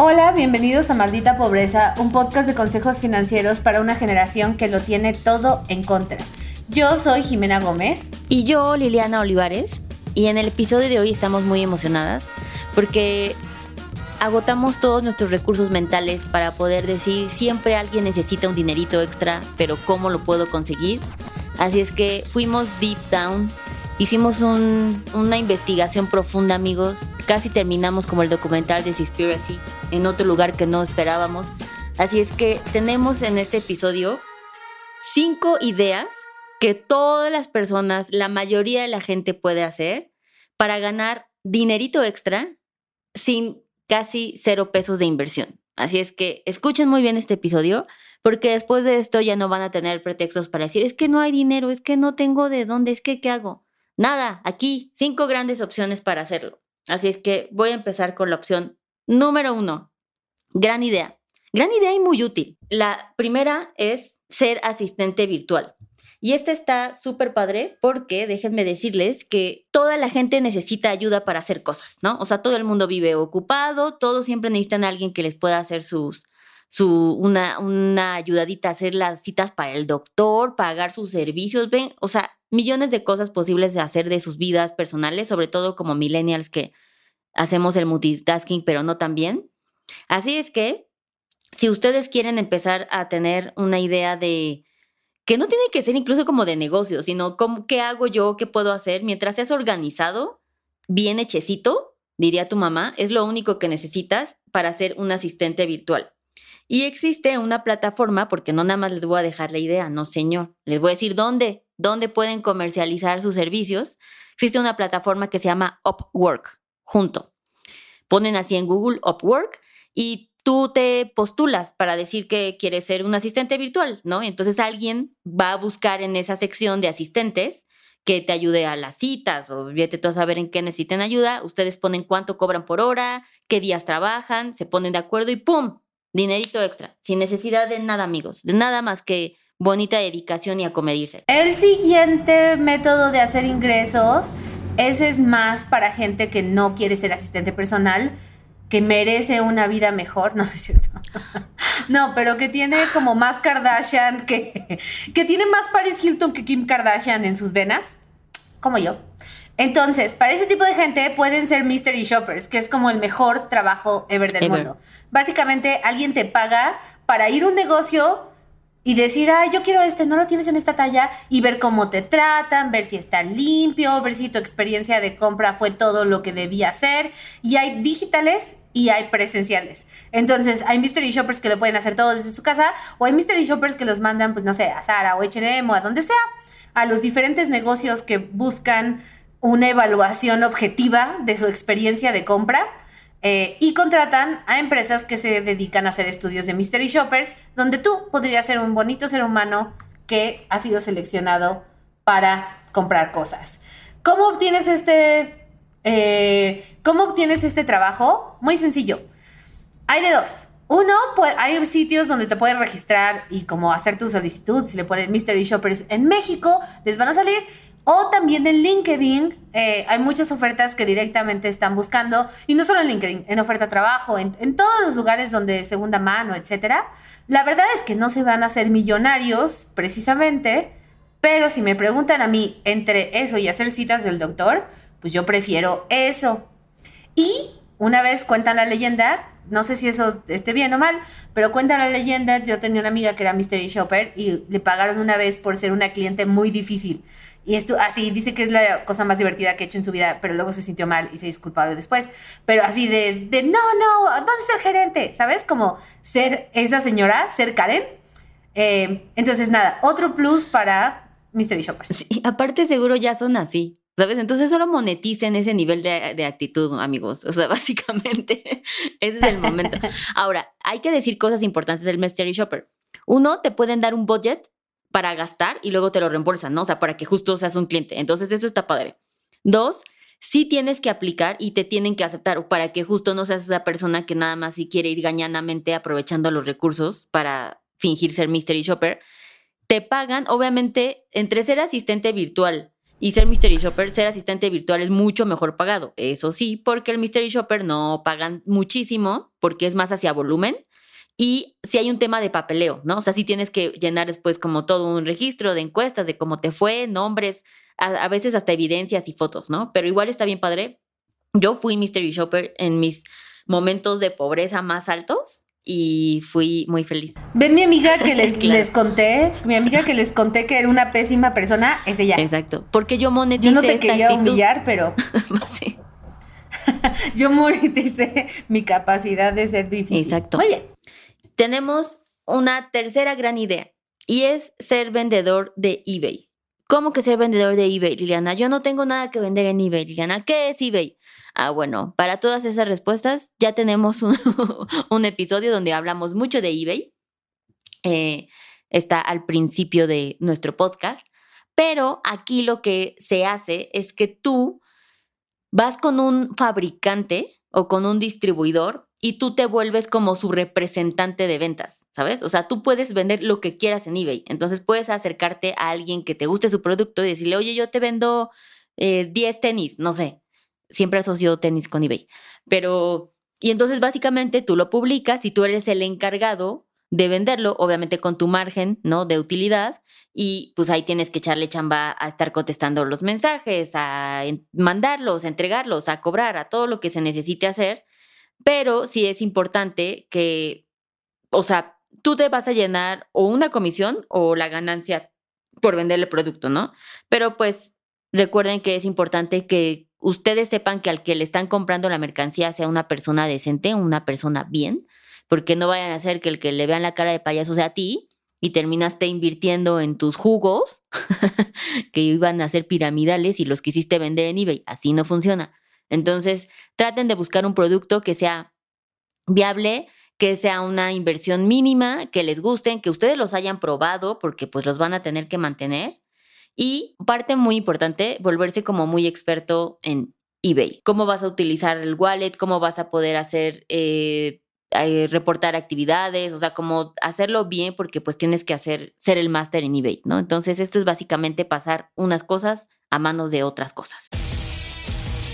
Hola, bienvenidos a Maldita Pobreza, un podcast de consejos financieros para una generación que lo tiene todo en contra. Yo soy Jimena Gómez. Y yo, Liliana Olivares. Y en el episodio de hoy estamos muy emocionadas porque agotamos todos nuestros recursos mentales para poder decir siempre alguien necesita un dinerito extra, pero ¿cómo lo puedo conseguir? Así es que fuimos deep down Hicimos una investigación profunda, amigos. Casi terminamos como el documental de Seaspiracy en otro lugar que no esperábamos. Así es que tenemos en este episodio cinco ideas que todas las personas, la mayoría de la gente puede hacer para ganar dinerito extra sin casi cero pesos de inversión. Así es que escuchen muy bien este episodio porque después de esto ya no van a tener pretextos para decir, es que no hay dinero, es que no tengo de dónde, es que qué hago. Nada, aquí cinco grandes opciones para hacerlo. Así es que voy a empezar con la opción número uno. Gran idea. Gran idea y muy útil. La primera es ser asistente virtual. Y esta está súper padre porque déjenme decirles que toda la gente necesita ayuda para hacer cosas, ¿no? O sea, todo el mundo vive ocupado, todos siempre necesitan a alguien que les pueda hacer sus, su, una, una ayudadita, hacer las citas para el doctor, pagar sus servicios, ven, o sea, millones de cosas posibles de hacer de sus vidas personales, sobre todo como millennials que hacemos el multitasking, pero no tan bien. Así es que, si ustedes quieren empezar a tener una idea de que no tiene que ser incluso como de negocio, sino como qué hago yo, qué puedo hacer, mientras seas organizado, bien hechecito, diría tu mamá, es lo único que necesitas para ser un asistente virtual. Y existe una plataforma, porque no nada más les voy a dejar la idea, no señor, les voy a decir dónde, dónde pueden comercializar sus servicios. Existe una plataforma que se llama Upwork, junto. Ponen así en Google Upwork y tú te postulas para decir que quieres ser un asistente virtual, ¿no? Entonces alguien va a buscar en esa sección de asistentes que te ayude a las citas o vete tú a saber en qué necesiten ayuda. Ustedes ponen cuánto cobran por hora, qué días trabajan, se ponen de acuerdo y ¡pum! Dinerito extra, sin necesidad de nada, amigos, de nada más que bonita dedicación y acomedirse. El siguiente método de hacer ingresos, ese es más para gente que no quiere ser asistente personal, que merece una vida mejor, no, es cierto. no, pero que tiene como más Kardashian, que, que tiene más Paris Hilton que Kim Kardashian en sus venas, como yo. Entonces, para ese tipo de gente pueden ser mystery shoppers, que es como el mejor trabajo ever del mundo. Básicamente, alguien te paga para ir a un negocio y decir, ay, yo quiero este, no lo tienes en esta talla, y ver cómo te tratan, ver si está limpio, ver si tu experiencia de compra fue todo lo que debía ser. Y hay digitales y hay presenciales. Entonces, hay mystery shoppers que lo pueden hacer todo desde su casa, o hay mystery shoppers que los mandan, pues no sé, a Zara o H&M o a donde sea, a los diferentes negocios que buscan una evaluación objetiva de su experiencia de compra eh, y contratan a empresas que se dedican a hacer estudios de mystery shoppers, donde tú podrías ser un bonito ser humano que ha sido seleccionado para comprar cosas. ¿Cómo obtienes este, eh, ¿cómo obtienes este trabajo? Muy sencillo. Hay de dos. Uno, pues, hay sitios donde te puedes registrar y como hacer tu solicitud. Si le pones Mystery Shoppers en México, les van a salir. O también en LinkedIn eh, hay muchas ofertas que directamente están buscando, y no solo en LinkedIn, en oferta trabajo, en, en, todos los lugares donde segunda mano, etcétera. La verdad es que no se van a hacer millonarios precisamente, pero si me preguntan a mí entre eso y hacer citas del doctor, pues yo prefiero eso. Y una vez cuentan la leyenda, no sé si eso esté bien o mal, pero cuenta la leyenda, yo tenía una amiga que era mystery shopper y le pagaron una vez por ser una cliente muy difícil. Y esto, así, dice que es la cosa más divertida que ha hecho en su vida, pero luego se sintió mal y se disculpó después. Pero así de, de, no, no, ¿dónde está el gerente? ¿Sabes? Como ser esa señora, ser Karen. Eh, entonces, nada, otro plus para Mystery Shoppers. Sí, aparte seguro ya son así. ¿Sabes? Entonces solo moneticen ese nivel de, de, actitud, amigos. O sea, básicamente ese es el momento. Ahora, hay que decir cosas importantes del Mystery Shopper. Uno, te pueden dar un budget para gastar y luego te lo reembolsan, ¿no? O sea, para que justo seas un cliente. Entonces, eso está padre. Dos, sí tienes que aplicar y te tienen que aceptar para que justo no seas esa persona que nada más si quiere ir gañanamente aprovechando los recursos para fingir ser mystery shopper. Te pagan, obviamente, entre ser asistente virtual y ser mystery shopper, ser asistente virtual es mucho mejor pagado. Eso sí, porque el mystery shopper no pagan muchísimo porque es más hacia volumen. Y si hay un tema de papeleo, ¿no? O sea, si tienes que llenar después como todo un registro de encuestas de cómo te fue, nombres, a, veces hasta evidencias y fotos, ¿no? Pero igual está bien padre. Yo fui mystery shopper en mis momentos de pobreza más altos y fui muy feliz. Ven mi amiga que les, les conté, mi amiga que les conté que era una pésima persona, es ella. Exacto, porque yo moneticé Yo no te quería humillar, pero... sí. yo moneticé mi capacidad de ser difícil. Exacto. Muy bien. Tenemos una tercera gran idea y es ser vendedor de eBay. ¿Cómo que ser vendedor de eBay, Liliana? Yo no tengo nada que vender en eBay, Liliana. ¿Qué es eBay? Ah, bueno, para todas esas respuestas ya tenemos un, episodio donde hablamos mucho de eBay. Eh, está al principio de nuestro podcast. Pero aquí lo que se hace es que tú vas con un fabricante o con un distribuidor y tú te vuelves como su representante de ventas, ¿sabes? O sea, tú puedes vender lo que quieras en eBay. Entonces puedes acercarte a alguien que te guste su producto y decirle, oye, yo te vendo 10 eh, tenis, no sé. Siempre asocio tenis con eBay. Pero, y entonces básicamente tú lo publicas y tú eres el encargado de venderlo, obviamente con tu margen, ¿no? De utilidad. Y pues ahí tienes que echarle chamba a estar contestando los mensajes, a mandarlos, a entregarlos, a cobrar, a todo lo que se necesite hacer pero sí es importante que, o sea, tú te vas a llenar o una comisión o la ganancia por vender el producto, ¿no? Pero pues recuerden que es importante que ustedes sepan que al que le están comprando la mercancía sea una persona decente, una persona bien, porque no vayan a hacer que el que le vean la cara de payaso sea a ti y terminaste invirtiendo en tus jugos que iban a ser piramidales y los quisiste vender en eBay. Así no funciona. Entonces, traten de buscar un producto que sea viable, que sea una inversión mínima, que les gusten, que ustedes los hayan probado, porque pues los van a tener que mantener. Y parte muy importante, volverse como muy experto en eBay. ¿Cómo vas a utilizar el wallet? ¿Cómo vas a poder hacer, eh, eh, reportar actividades? O sea, como hacerlo bien porque pues tienes que hacer, ser el máster en eBay, ¿no? Entonces esto es básicamente pasar unas cosas a manos de otras cosas.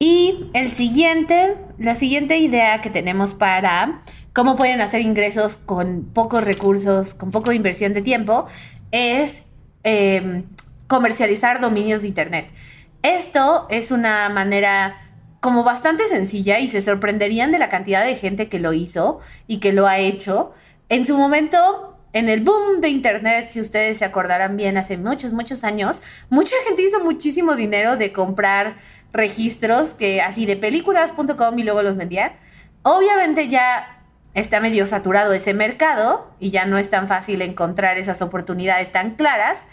Y el siguiente, la siguiente idea que tenemos para cómo pueden hacer ingresos con pocos recursos, con poca inversión de tiempo, es em, comercializar dominios de Internet. Esto es una manera como bastante sencilla y se sorprenderían de la cantidad de gente que lo hizo y que lo ha hecho. En su momento, en el boom de Internet, si ustedes se acordarán bien, hace muchos, muchos años, mucha gente hizo muchísimo dinero de comprar registros que así de películas.com y luego los vendían. Obviamente ya está medio saturado ese mercado y ya no es tan fácil encontrar esas oportunidades tan claras,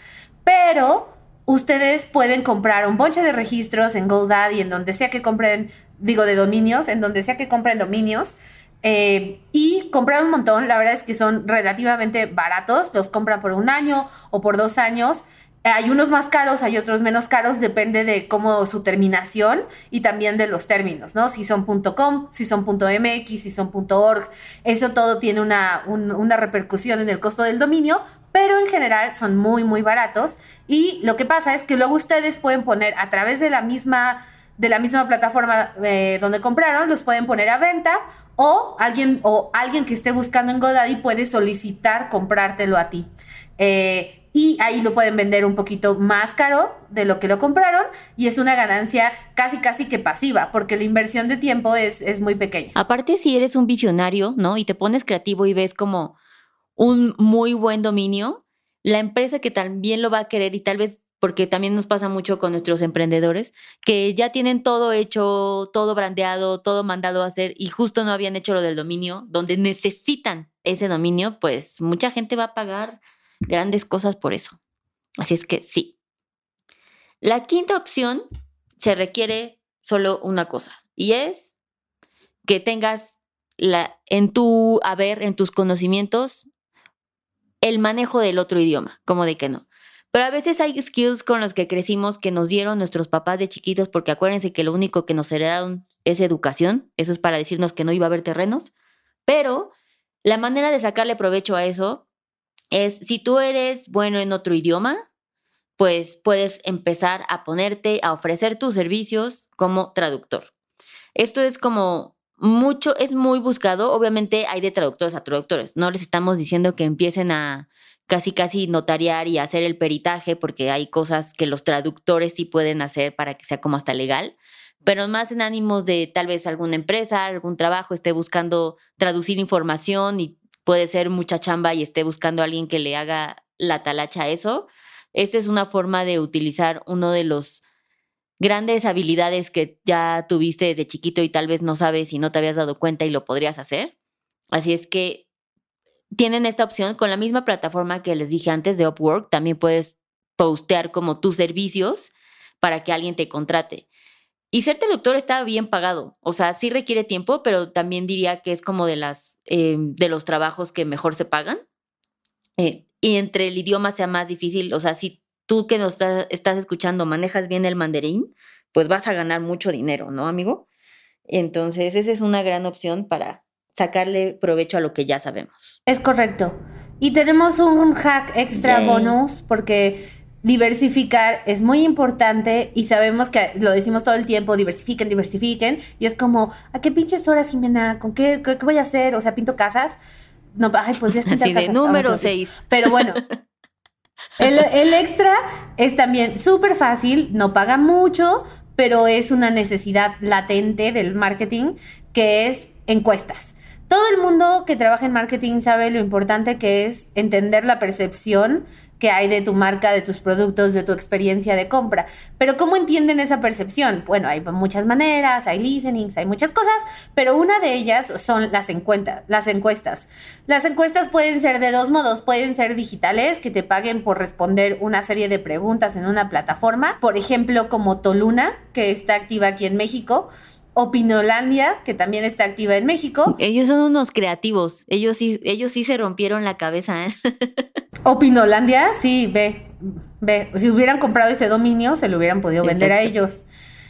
pero ustedes pueden comprar un bonche de registros en GoDaddy, en donde sea que compren, digo de dominios, en donde sea que compren dominios. Eh, y comprar un montón, la verdad es que son relativamente baratos, los compran por un año o por dos años hay unos más caros, hay otros menos caros, depende de cómo su terminación y también de los términos, ¿no? Si son .com, si son .mx, si son .org, eso todo tiene una, una repercusión en el costo del dominio, pero en general son muy, muy baratos. Y lo que pasa es que luego ustedes pueden poner a través de la misma de la misma plataforma de donde compraron, los pueden poner a venta o alguien, o alguien que esté buscando en GoDaddy puede solicitar comprártelo a ti. Eh, y ahí lo pueden vender un poquito más caro de lo que lo compraron y es una ganancia casi casi que pasiva porque la inversión de tiempo es, es muy pequeña. Aparte si eres un visionario, ¿no? Y te pones creativo y ves como un muy buen dominio, la empresa que también lo va a querer y tal vez porque también nos pasa mucho con nuestros emprendedores, que ya tienen todo hecho, todo brandeado, todo mandado a hacer y justo no habían hecho lo del dominio, donde necesitan ese dominio, pues mucha gente va a pagar grandes cosas por eso. Así es que sí. La quinta opción se requiere solo una cosa y es que tengas la, en tu haber, en tus conocimientos, el manejo del otro idioma, como de que no. Pero a veces hay skills con los que crecimos que nos dieron nuestros papás de chiquitos, porque acuérdense que lo único que nos heredaron es educación, eso es para decirnos que no iba a haber terrenos, pero la manera de sacarle provecho a eso es si tú eres bueno en otro idioma, pues puedes empezar a ponerte a ofrecer tus servicios como traductor. Esto es como mucho, es muy buscado. Obviamente hay de traductores a traductores. No les estamos diciendo que empiecen a casi casi notariar y hacer el peritaje porque hay cosas que los traductores sí pueden hacer para que sea como hasta legal, pero más en ánimos de tal vez alguna empresa, algún trabajo esté buscando traducir información y puede ser mucha chamba y esté buscando a alguien que le haga la talacha a eso. Esa es una forma de utilizar uno de los grandes habilidades que ya tuviste desde chiquito y tal vez no sabes y no te habías dado cuenta y lo podrías hacer. Así es que tienen esta opción con la misma plataforma que les dije antes de Upwork. También puedes postear como tus servicios para que alguien te contrate. Y ser traductor está bien pagado. O sea, sí requiere tiempo, pero también diría que es como de, las, eh, de los trabajos que mejor se pagan. Eh, y entre el idioma sea más difícil, o sea, si tú que nos estás escuchando manejas bien el mandarín, pues vas a ganar mucho dinero, ¿no, amigo? Entonces, esa es una gran opción para sacarle provecho a lo que ya sabemos. Es correcto. Y tenemos un hack extra bonus porque diversificar es muy importante y sabemos que lo decimos todo el tiempo, diversifiquen, diversifiquen. Y es como, ¿a qué pinches horas, Jimena? ¿Con qué, qué, voy a hacer? O sea, pinto casas. No, ay, podrías pintar casas. De número 6. Pero bueno. El, el extra es también súper fácil, no paga mucho, pero es una necesidad latente del marketing, que es encuestas. Todo el mundo que trabaja en marketing sabe lo importante que es entender la percepción que hay de tu marca, de tus productos, de tu experiencia de compra. Pero ¿cómo entienden esa percepción? Bueno, hay muchas maneras, hay listenings, hay muchas cosas, pero una de ellas son las, las encuestas. Las encuestas pueden ser de dos modos, pueden ser digitales, que te paguen por responder una serie de preguntas en una plataforma, por ejemplo, como Toluna, que está activa aquí en México Opinolandia, que también está activa en México. Ellos son unos creativos. Ellos sí, ellos sí se rompieron la cabeza. ¿eh? Opinolandia, sí, ve, ve. Si hubieran comprado ese dominio, se lo hubieran podido vender a ellos.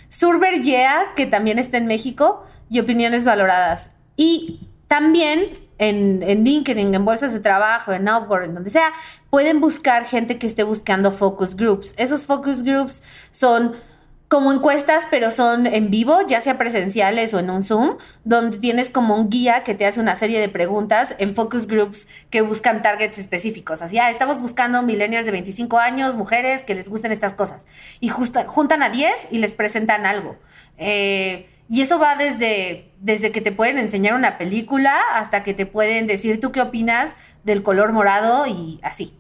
Surber Yeah, que también está en México, y opiniones valoradas. Y también en, en, LinkedIn, en bolsas de trabajo, en Upwork, en donde sea, pueden buscar gente que esté buscando focus groups. Esos focus groups son como encuestas, pero son en vivo, ya sea presenciales o en un Zoom, donde tienes como un guía que te hace una serie de preguntas en focus groups que buscan targets específicos. Así, ah, estamos buscando millennials de 25 años, mujeres que les gusten estas cosas. Y juntan a 10 y les presentan algo. Eh, y eso va desde, desde que te pueden enseñar una película hasta que te pueden decir tú qué opinas del color morado y así.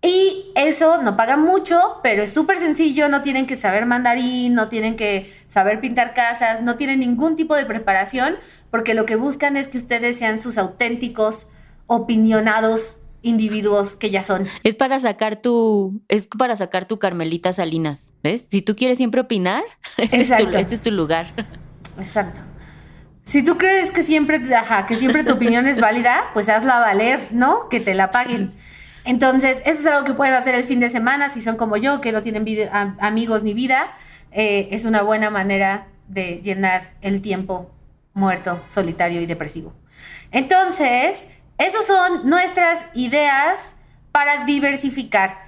Y eso no paga mucho, pero es súper sencillo, no tienen que saber mandarín, no tienen que saber pintar casas, no tienen ningún tipo de preparación, porque lo que buscan es que ustedes sean sus auténticos, opinionados individuos que ya son. Es para sacar tu, es para sacar tu Carmelita Salinas, ¿ves? Si tú quieres siempre opinar, este, es tu, este es tu lugar. Exacto. Si tú crees que siempre, ajá, que siempre tu opinión es válida, pues hazla valer, ¿no? Que te la paguen. Entonces, eso es algo que pueden hacer el fin de semana si son como yo, que no tienen amigos ni vida. Eh, es una buena manera de llenar el tiempo muerto, solitario y depresivo. Entonces, esas son nuestras ideas para diversificar.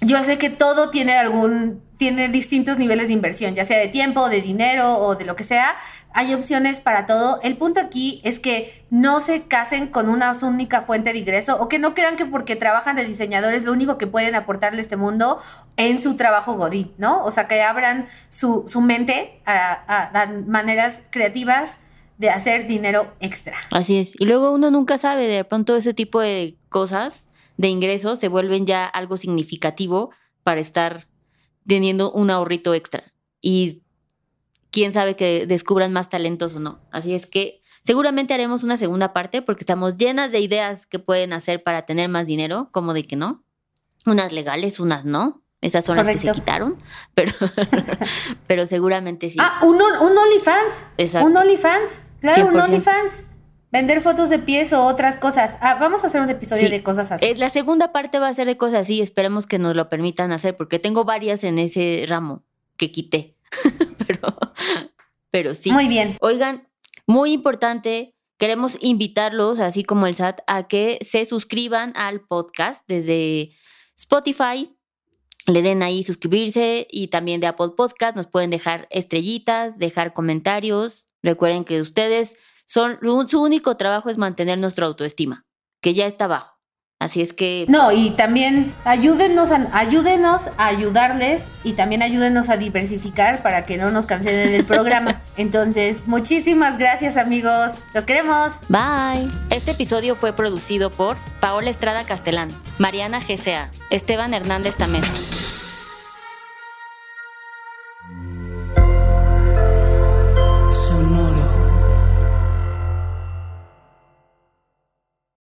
yo sé que todo tiene algún, tiene distintos niveles de inversión, ya sea de tiempo, de dinero o de lo que sea. Hay opciones para todo. El punto aquí es que no se casen con una única fuente de ingreso o que no crean que porque trabajan de diseñadores lo único que pueden aportarle a este mundo en su trabajo godín, ¿no? O sea, que abran su, su mente a, a maneras creativas de hacer dinero extra. Así es. Y luego uno nunca sabe, de pronto ese tipo de cosas de ingresos se vuelven ya algo significativo para estar teniendo un ahorrito extra. Y quién sabe que descubran más talentos o no. Así es que seguramente haremos una segunda parte porque estamos llenas de ideas que pueden hacer para tener más dinero, como de que no. Unas legales, unas no. Esas son las que se quitaron, pero, pero seguramente sí. Ah, un, un OnlyFans. Exacto. Un OnlyFans. Claro, un OnlyFans. Vender fotos de pies o otras cosas. Ah, vamos a hacer un episodio de cosas así. La segunda parte va a ser de cosas así. Esperemos que nos lo permitan hacer porque tengo varias en ese ramo que quité. pero, pero sí. Muy bien. Oigan, muy importante. Queremos invitarlos, así como el SAT, a que se suscriban al podcast desde Spotify, le den ahí suscribirse y también de Apple Podcast nos pueden dejar estrellitas, dejar comentarios. Recuerden que ustedes son, su único trabajo es mantener nuestra autoestima, que ya está bajo. Así es que... No, y también ayúdenos a, ayúdenos a ayudarles y también ayúdenos a diversificar para que no nos cancelen el programa. Entonces, muchísimas gracias amigos. Los queremos. Bye. Este episodio fue producido por Paola Estrada Castelán, Mariana GCA, Esteban Hernández Tamés.